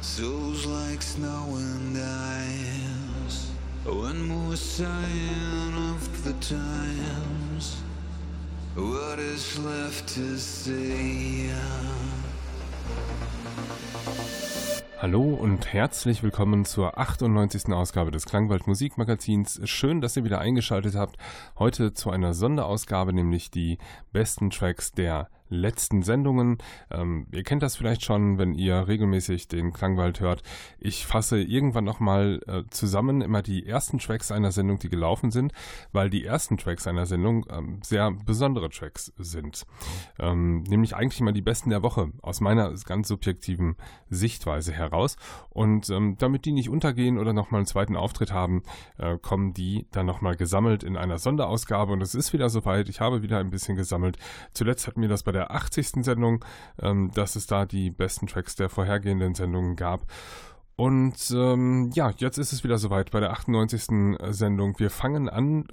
Souls like snow and ice. One more sign of the times. What is left to say? Hallo und herzlich willkommen zur 98. Ausgabe des Klangwald Musikmagazins. Schön, dass ihr wieder eingeschaltet habt. Heute zu einer Sonderausgabe, nämlich die besten Tracks der letzten Sendungen. Ähm, ihr kennt das vielleicht schon, wenn ihr regelmäßig den Klangwald hört. Ich fasse irgendwann nochmal äh, zusammen immer die ersten Tracks einer Sendung, die gelaufen sind, weil die ersten Tracks einer Sendung ähm, sehr besondere Tracks sind. Ähm, nämlich eigentlich immer die besten der Woche aus meiner ganz subjektiven Sichtweise heraus. Und ähm, damit die nicht untergehen oder nochmal einen zweiten Auftritt haben, äh, kommen die dann nochmal gesammelt in einer Sonderausgabe. Und es ist wieder soweit. Ich habe wieder ein bisschen gesammelt. Zuletzt hatten wir das bei der 80. Sendung, ähm, dass es da die besten Tracks der vorhergehenden Sendungen gab. Und ähm, ja, jetzt ist es wieder soweit bei der 98. Sendung. Wir fangen an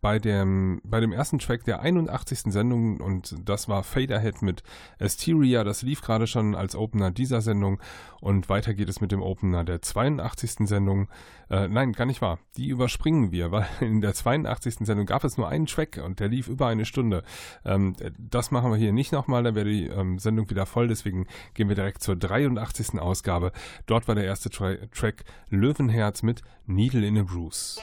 bei dem, bei dem ersten Track der 81. Sendung und das war Fade Ahead mit Asteria. Das lief gerade schon als Opener dieser Sendung und weiter geht es mit dem Opener der 82. Sendung. Äh, nein, gar nicht wahr. Die überspringen wir, weil in der 82. Sendung gab es nur einen Track und der lief über eine Stunde. Ähm, das machen wir hier nicht nochmal, dann wäre die ähm, Sendung wieder voll. Deswegen gehen wir direkt zur 83. Ausgabe. Dort war der erste Tra Track Löwenherz mit Needle in a Bruise.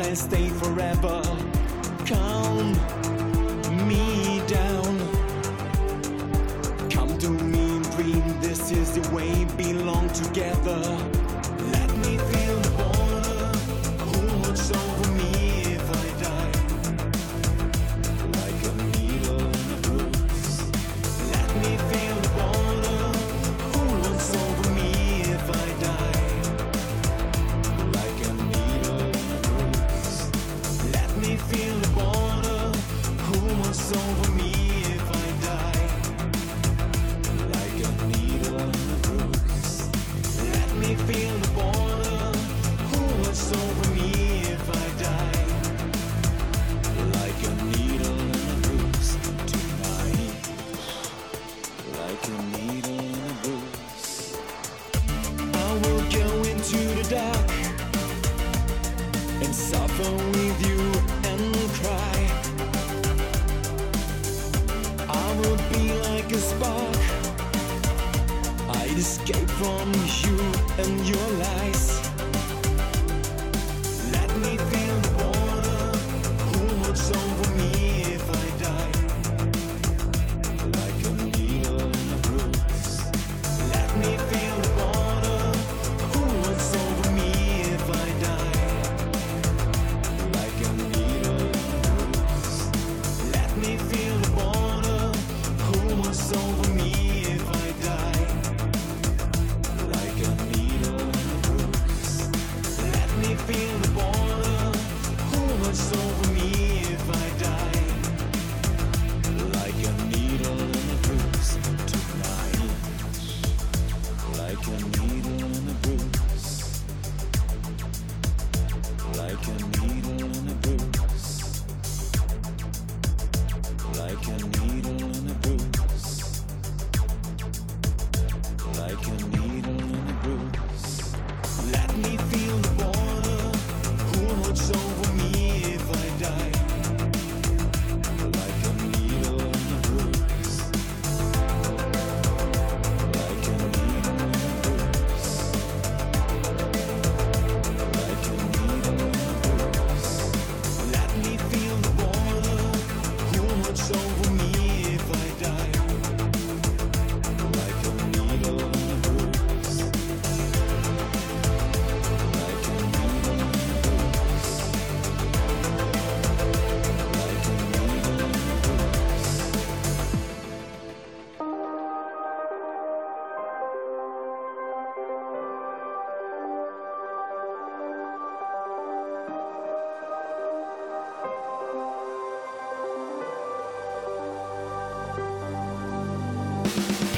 and stay forever. Bye.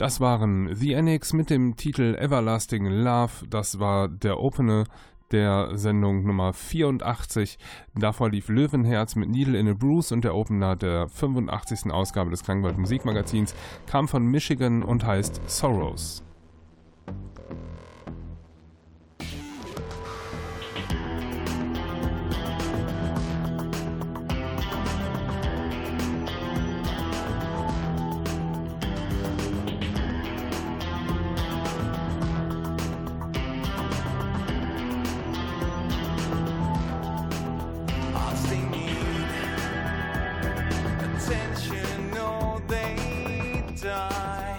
Das waren The Annex mit dem Titel Everlasting Love. Das war der Opener der Sendung Nummer 84. Davor lief Löwenherz mit Needle in a Bruce und der Opener der 85. Ausgabe des Klangwald Musikmagazins kam von Michigan und heißt Sorrows. die.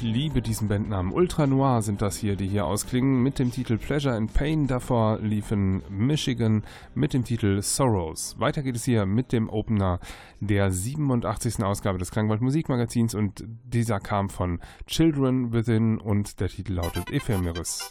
Ich liebe diesen Bandnamen. Ultra Noir sind das hier, die hier ausklingen. Mit dem Titel Pleasure and Pain. Davor liefen Michigan mit dem Titel Sorrows. Weiter geht es hier mit dem Opener der 87. Ausgabe des Klangwald Musikmagazins und dieser kam von Children Within und der Titel lautet Ephemeris.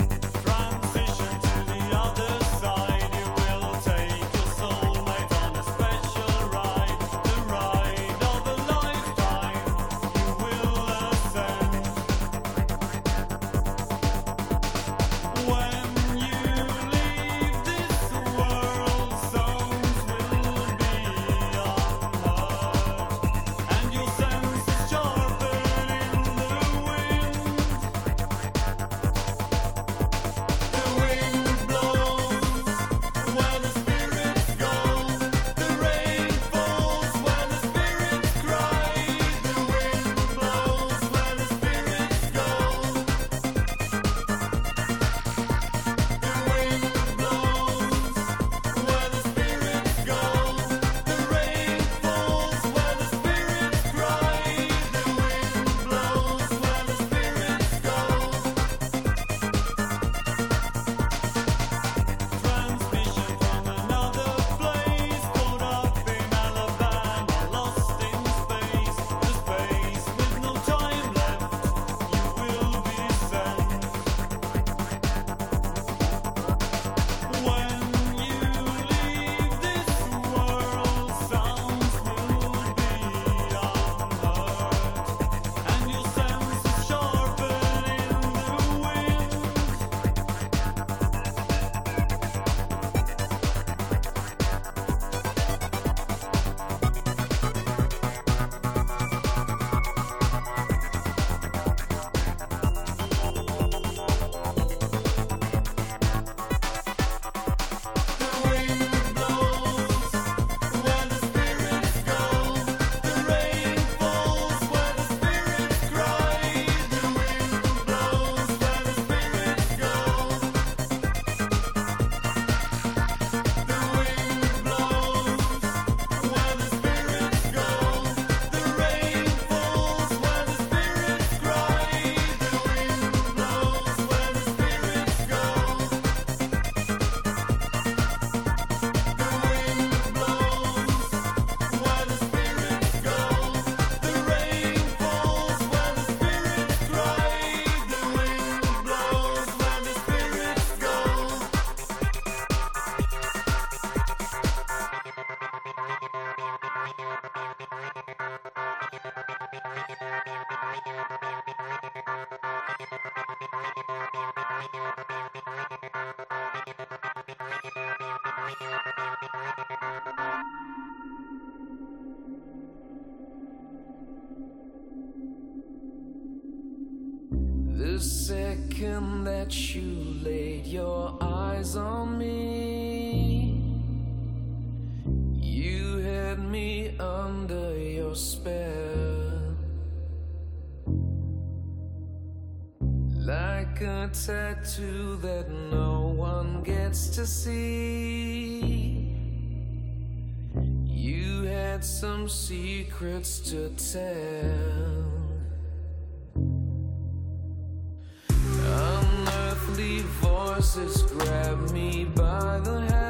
second that you laid your eyes on me, you had me under your spell. Like a tattoo that no one gets to see. You had some secrets to tell. Ghostly voices grab me by the hand.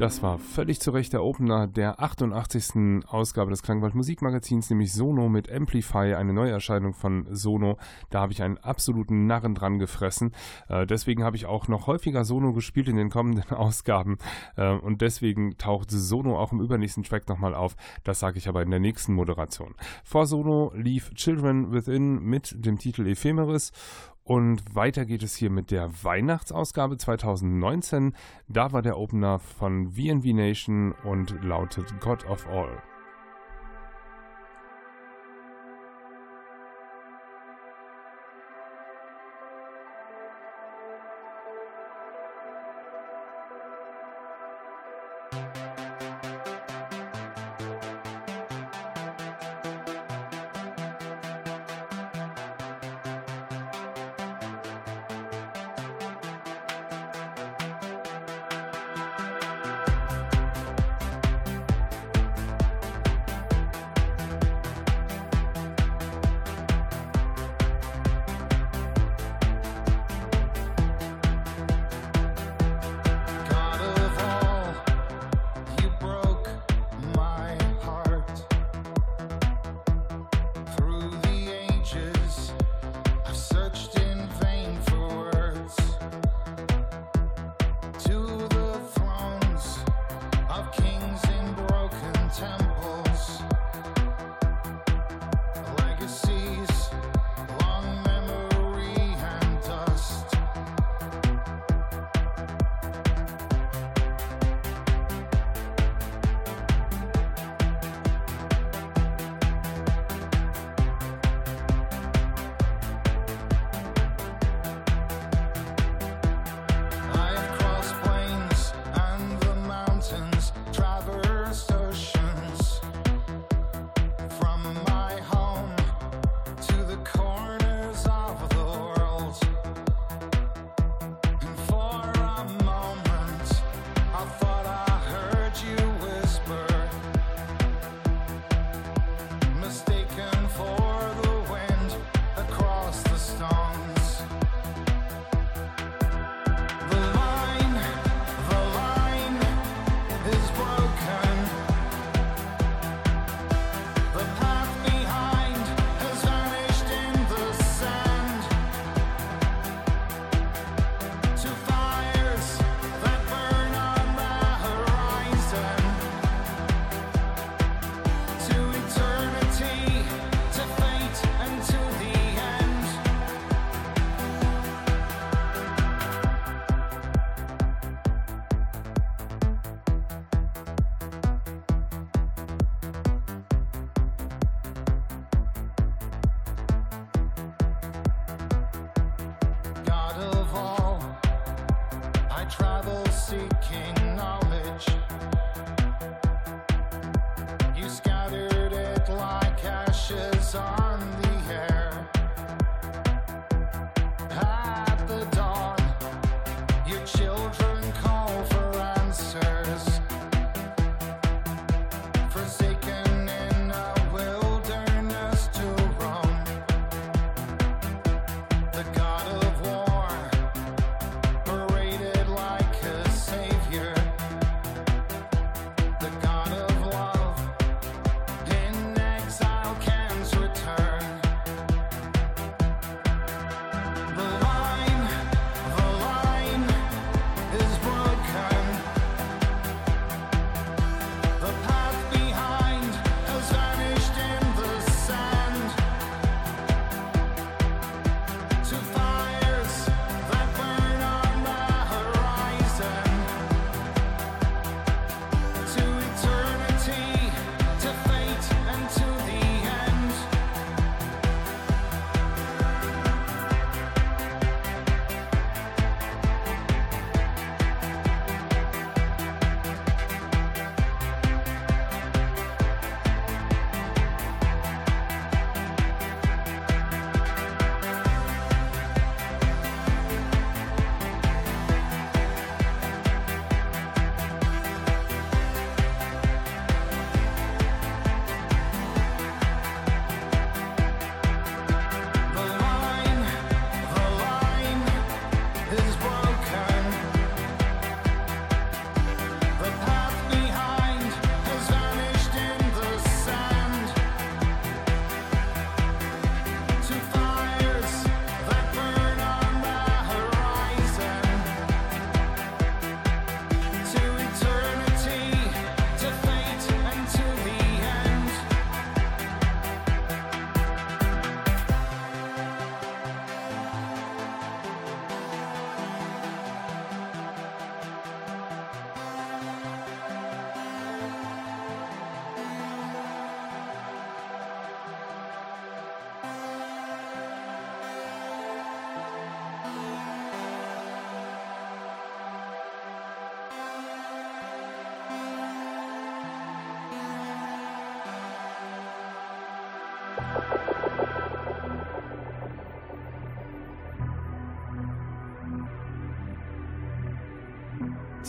Das war völlig zu Recht der Opener der 88. Ausgabe des Klangwald Musikmagazins, nämlich Sono mit Amplify, eine Neuerscheinung von Sono. Da habe ich einen absoluten Narren dran gefressen. Äh, deswegen habe ich auch noch häufiger Sono gespielt in den kommenden Ausgaben. Äh, und deswegen taucht Sono auch im übernächsten Track nochmal auf. Das sage ich aber in der nächsten Moderation. Vor Sono lief Children Within mit dem Titel Ephemeris. Und weiter geht es hier mit der Weihnachtsausgabe 2019. Da war der Opener von VNV Nation und lautet God of All.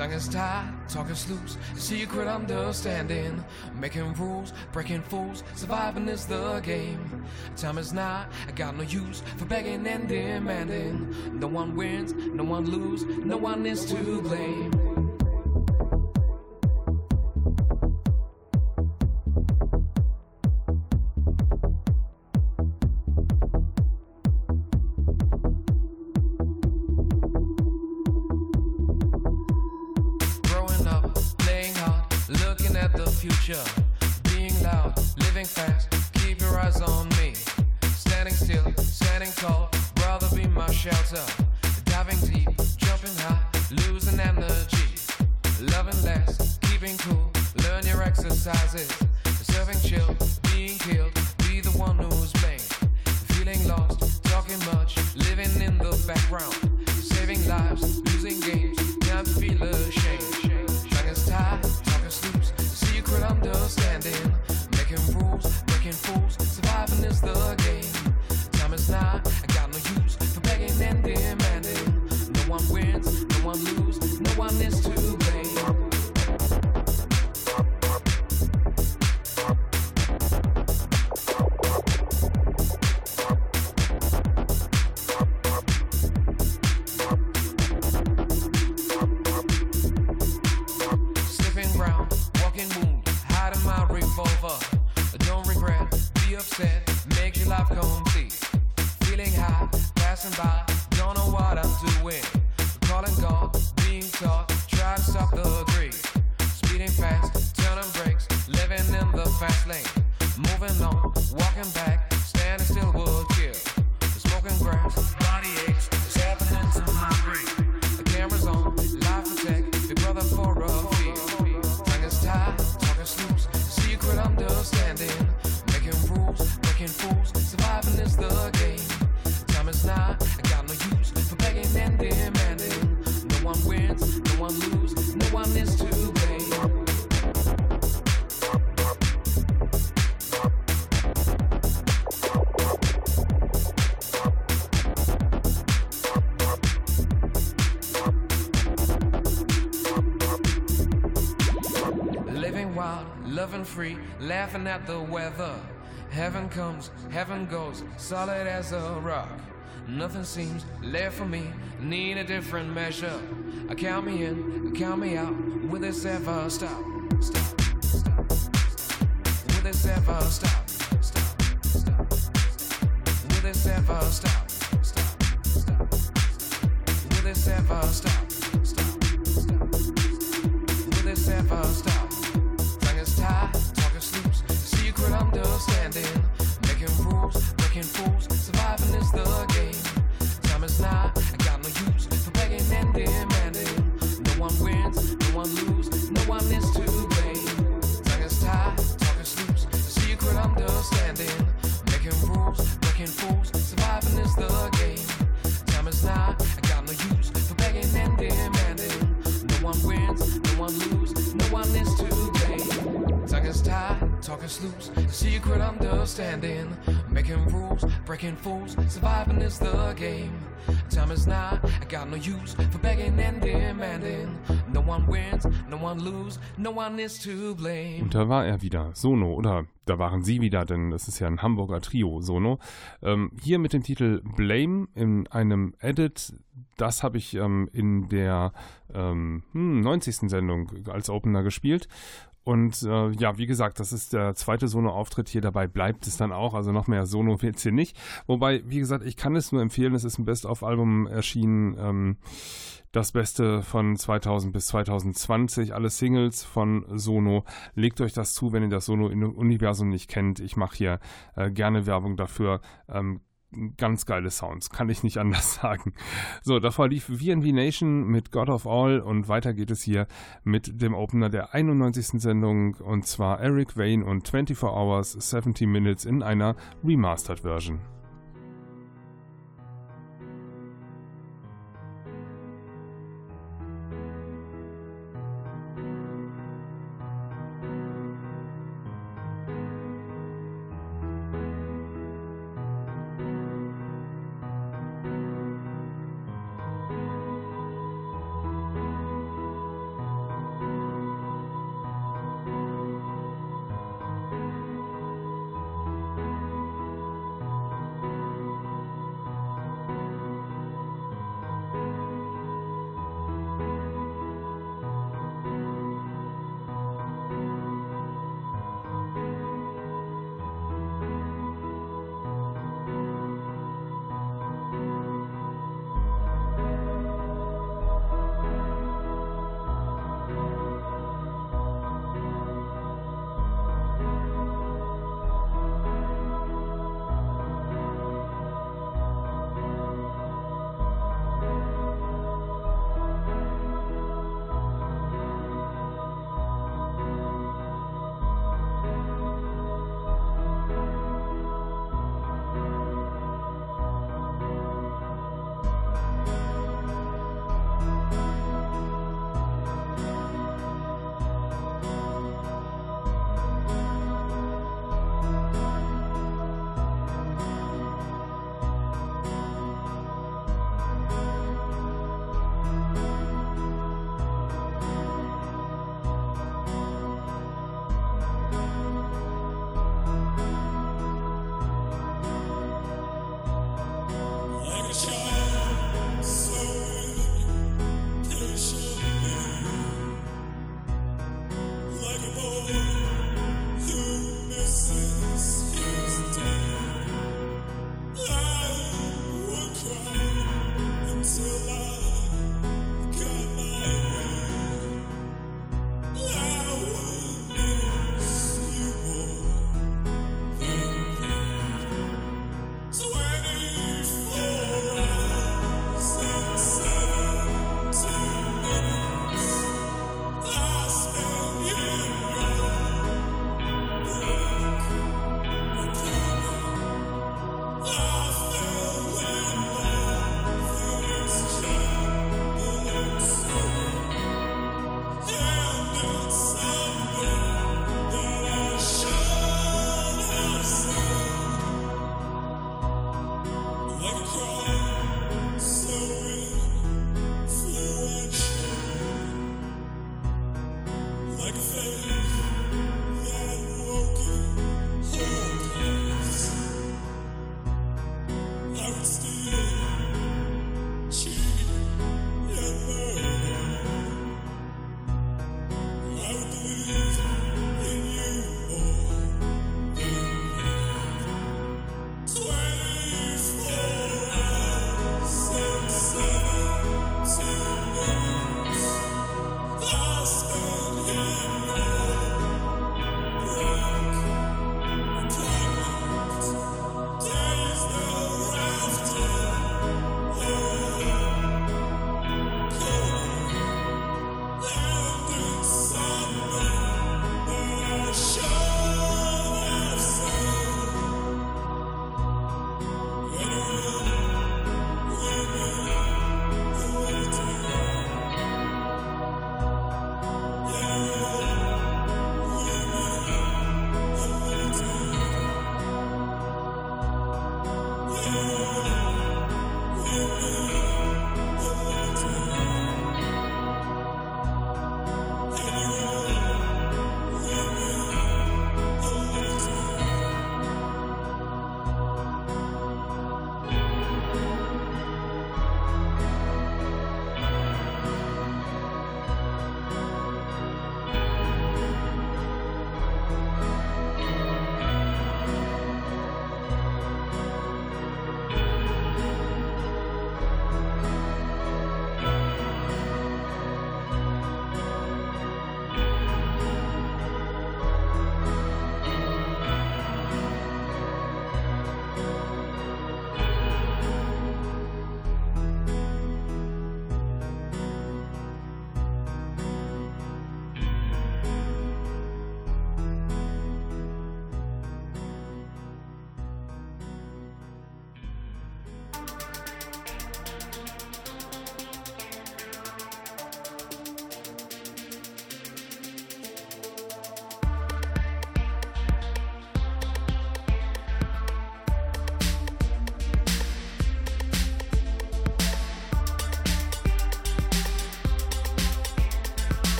Tongue is tied, talk is loose, secret understanding. Making rules, breaking fools, surviving is the game. Time is not, I got no use for begging and demanding. No one wins, no one lose, no one is to blame. I got no use for begging and demanding. No one wins, no one loses, no one is to Heaven comes, heaven goes, solid as a rock. Nothing seems left for me, need a different measure. I count me in, uh, count me out, will this ever stop? Stop, stop. Will this ever stop? Stop, stop. Will this ever stop? Stop, stop, stop. Will this ever stop? Stop, stop. Will this ever stop? Tied, talk is loose, secret understanding. Making rules, breaking fools, surviving is the game. Time is not, I got no use for begging and demanding. No one wins, no one lose, no one is to blame. Und da war er wieder, Sono, oder da waren sie wieder, denn das ist ja ein Hamburger Trio, Sono. Ähm, hier mit dem Titel Blame in einem Edit, das habe ich ähm, in der ähm, hm, 90. Sendung als Opener gespielt. Und äh, ja, wie gesagt, das ist der zweite Sono-Auftritt hier. Dabei bleibt es dann auch. Also noch mehr Sono wird hier nicht. Wobei, wie gesagt, ich kann es nur empfehlen. Es ist ein Best-of-Album erschienen. Ähm, das Beste von 2000 bis 2020. Alle Singles von Sono. Legt euch das zu, wenn ihr das Sono-Universum nicht kennt. Ich mache hier äh, gerne Werbung dafür. Ähm, ganz geile Sounds, kann ich nicht anders sagen. So, davor lief VNV Nation mit God of All und weiter geht es hier mit dem Opener der 91. Sendung und zwar Eric Wayne und 24 Hours 70 Minutes in einer Remastered Version.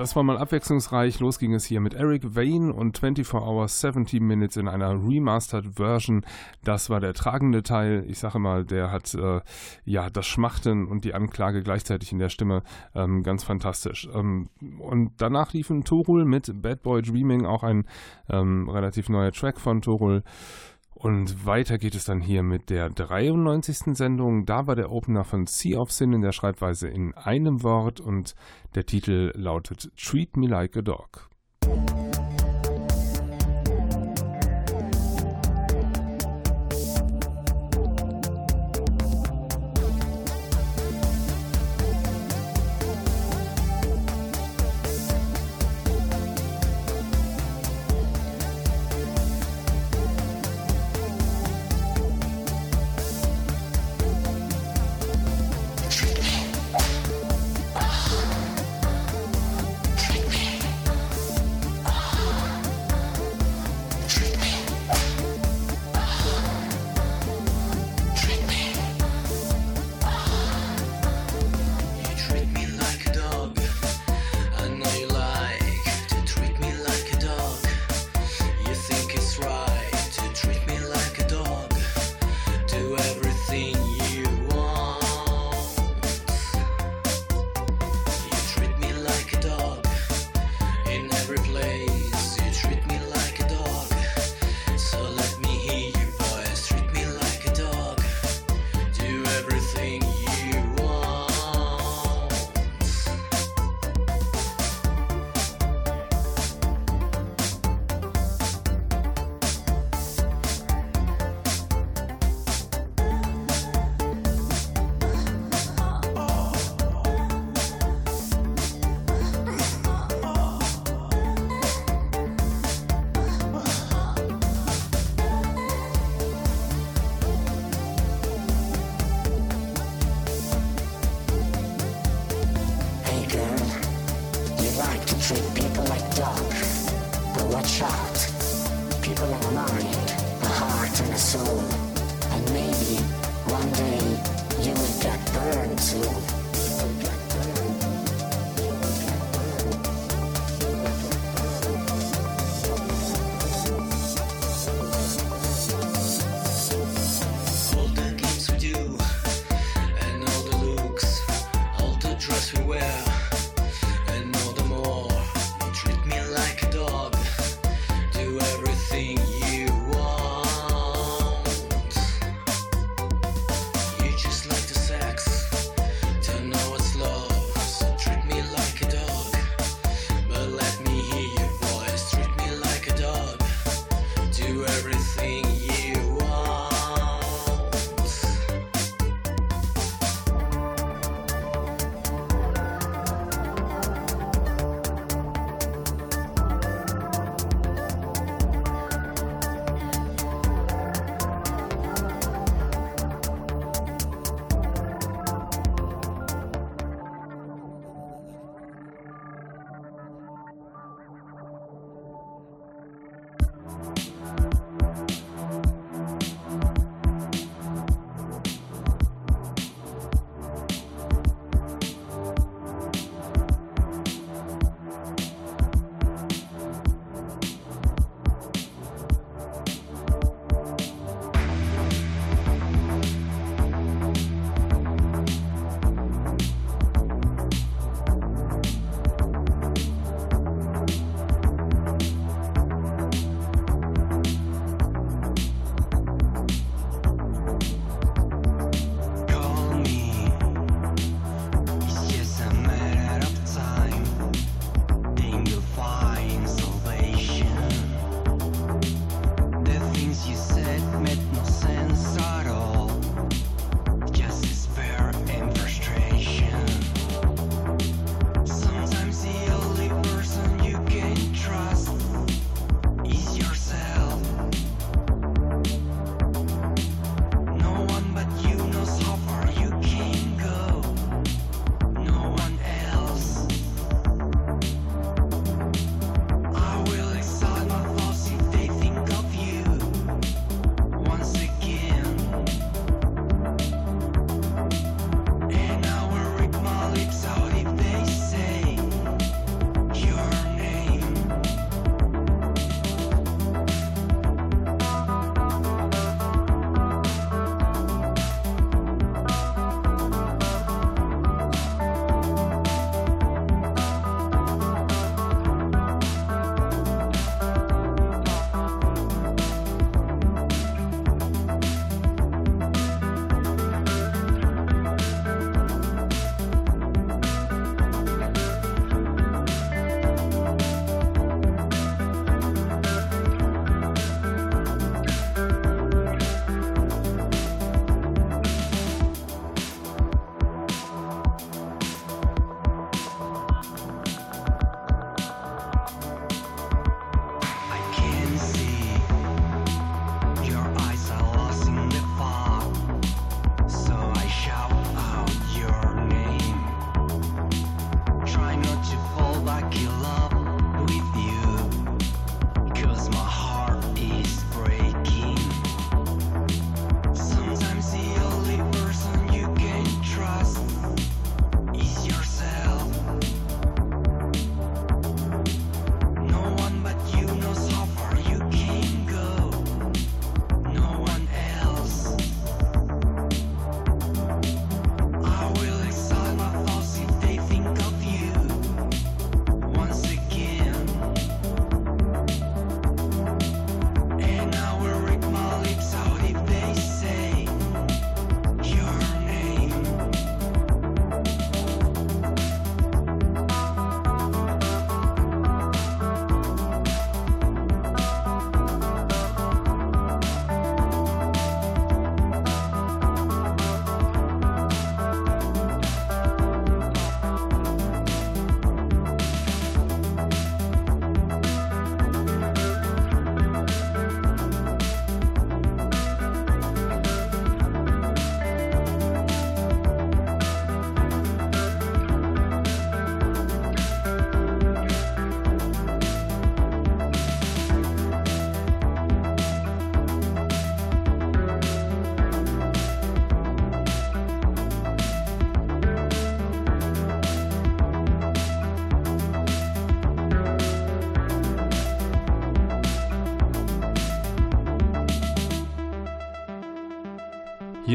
Das war mal abwechslungsreich. Los ging es hier mit Eric Vane und 24 Hours 70 Minutes in einer Remastered Version. Das war der tragende Teil. Ich sage mal, der hat äh, ja das Schmachten und die Anklage gleichzeitig in der Stimme ähm, ganz fantastisch. Ähm, und danach liefen Torul mit Bad Boy Dreaming, auch ein ähm, relativ neuer Track von Torul. Und weiter geht es dann hier mit der 93. Sendung. Da war der Opener von Sea of Sin in der Schreibweise in einem Wort und der Titel lautet Treat Me Like a Dog.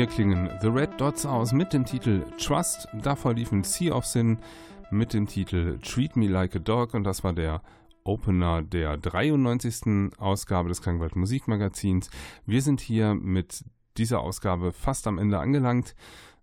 Hier klingen The Red Dots aus mit dem Titel Trust. Davor liefen Sea of Sin mit dem Titel Treat Me Like a Dog und das war der Opener der 93. Ausgabe des Klangwald Musikmagazins. Wir sind hier mit dieser Ausgabe fast am Ende angelangt.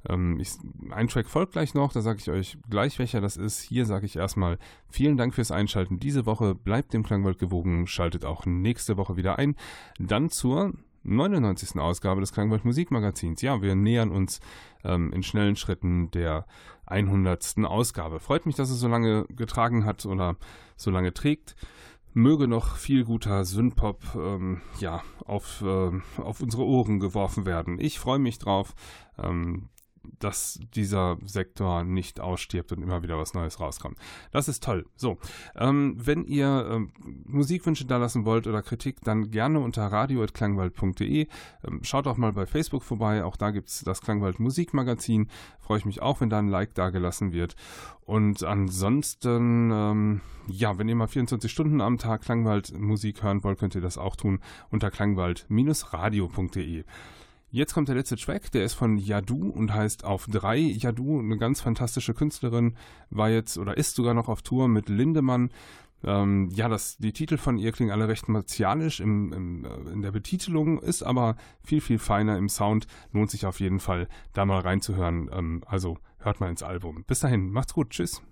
Ähm, ich, ein Track folgt gleich noch, da sage ich euch gleich, welcher das ist. Hier sage ich erstmal vielen Dank fürs Einschalten diese Woche. Bleibt dem Klangwald gewogen, schaltet auch nächste Woche wieder ein. Dann zur 99. Ausgabe des Klangwald Musikmagazins. Ja, wir nähern uns ähm, in schnellen Schritten der 100. Ausgabe. Freut mich, dass es so lange getragen hat oder so lange trägt. Möge noch viel guter Synthpop ähm, ja, auf, äh, auf unsere Ohren geworfen werden. Ich freue mich drauf. Ähm, dass dieser Sektor nicht ausstirbt und immer wieder was Neues rauskommt. Das ist toll. So, ähm, wenn ihr ähm, Musikwünsche da lassen wollt oder Kritik, dann gerne unter radio.klangwald.de. Ähm, schaut auch mal bei Facebook vorbei. Auch da gibt es das Klangwald Musikmagazin. Freue ich mich auch, wenn da ein Like da gelassen wird. Und ansonsten, ähm, ja, wenn ihr mal 24 Stunden am Tag Klangwald Musik hören wollt, könnt ihr das auch tun unter klangwald-radio.de. Jetzt kommt der letzte Track, der ist von Yadu und heißt Auf drei. Yadu, eine ganz fantastische Künstlerin, war jetzt oder ist sogar noch auf Tour mit Lindemann. Ähm, ja, das, die Titel von ihr klingen alle recht martialisch im, im, äh, in der Betitelung, ist aber viel, viel feiner im Sound. Lohnt sich auf jeden Fall, da mal reinzuhören. Ähm, also hört mal ins Album. Bis dahin, macht's gut, tschüss.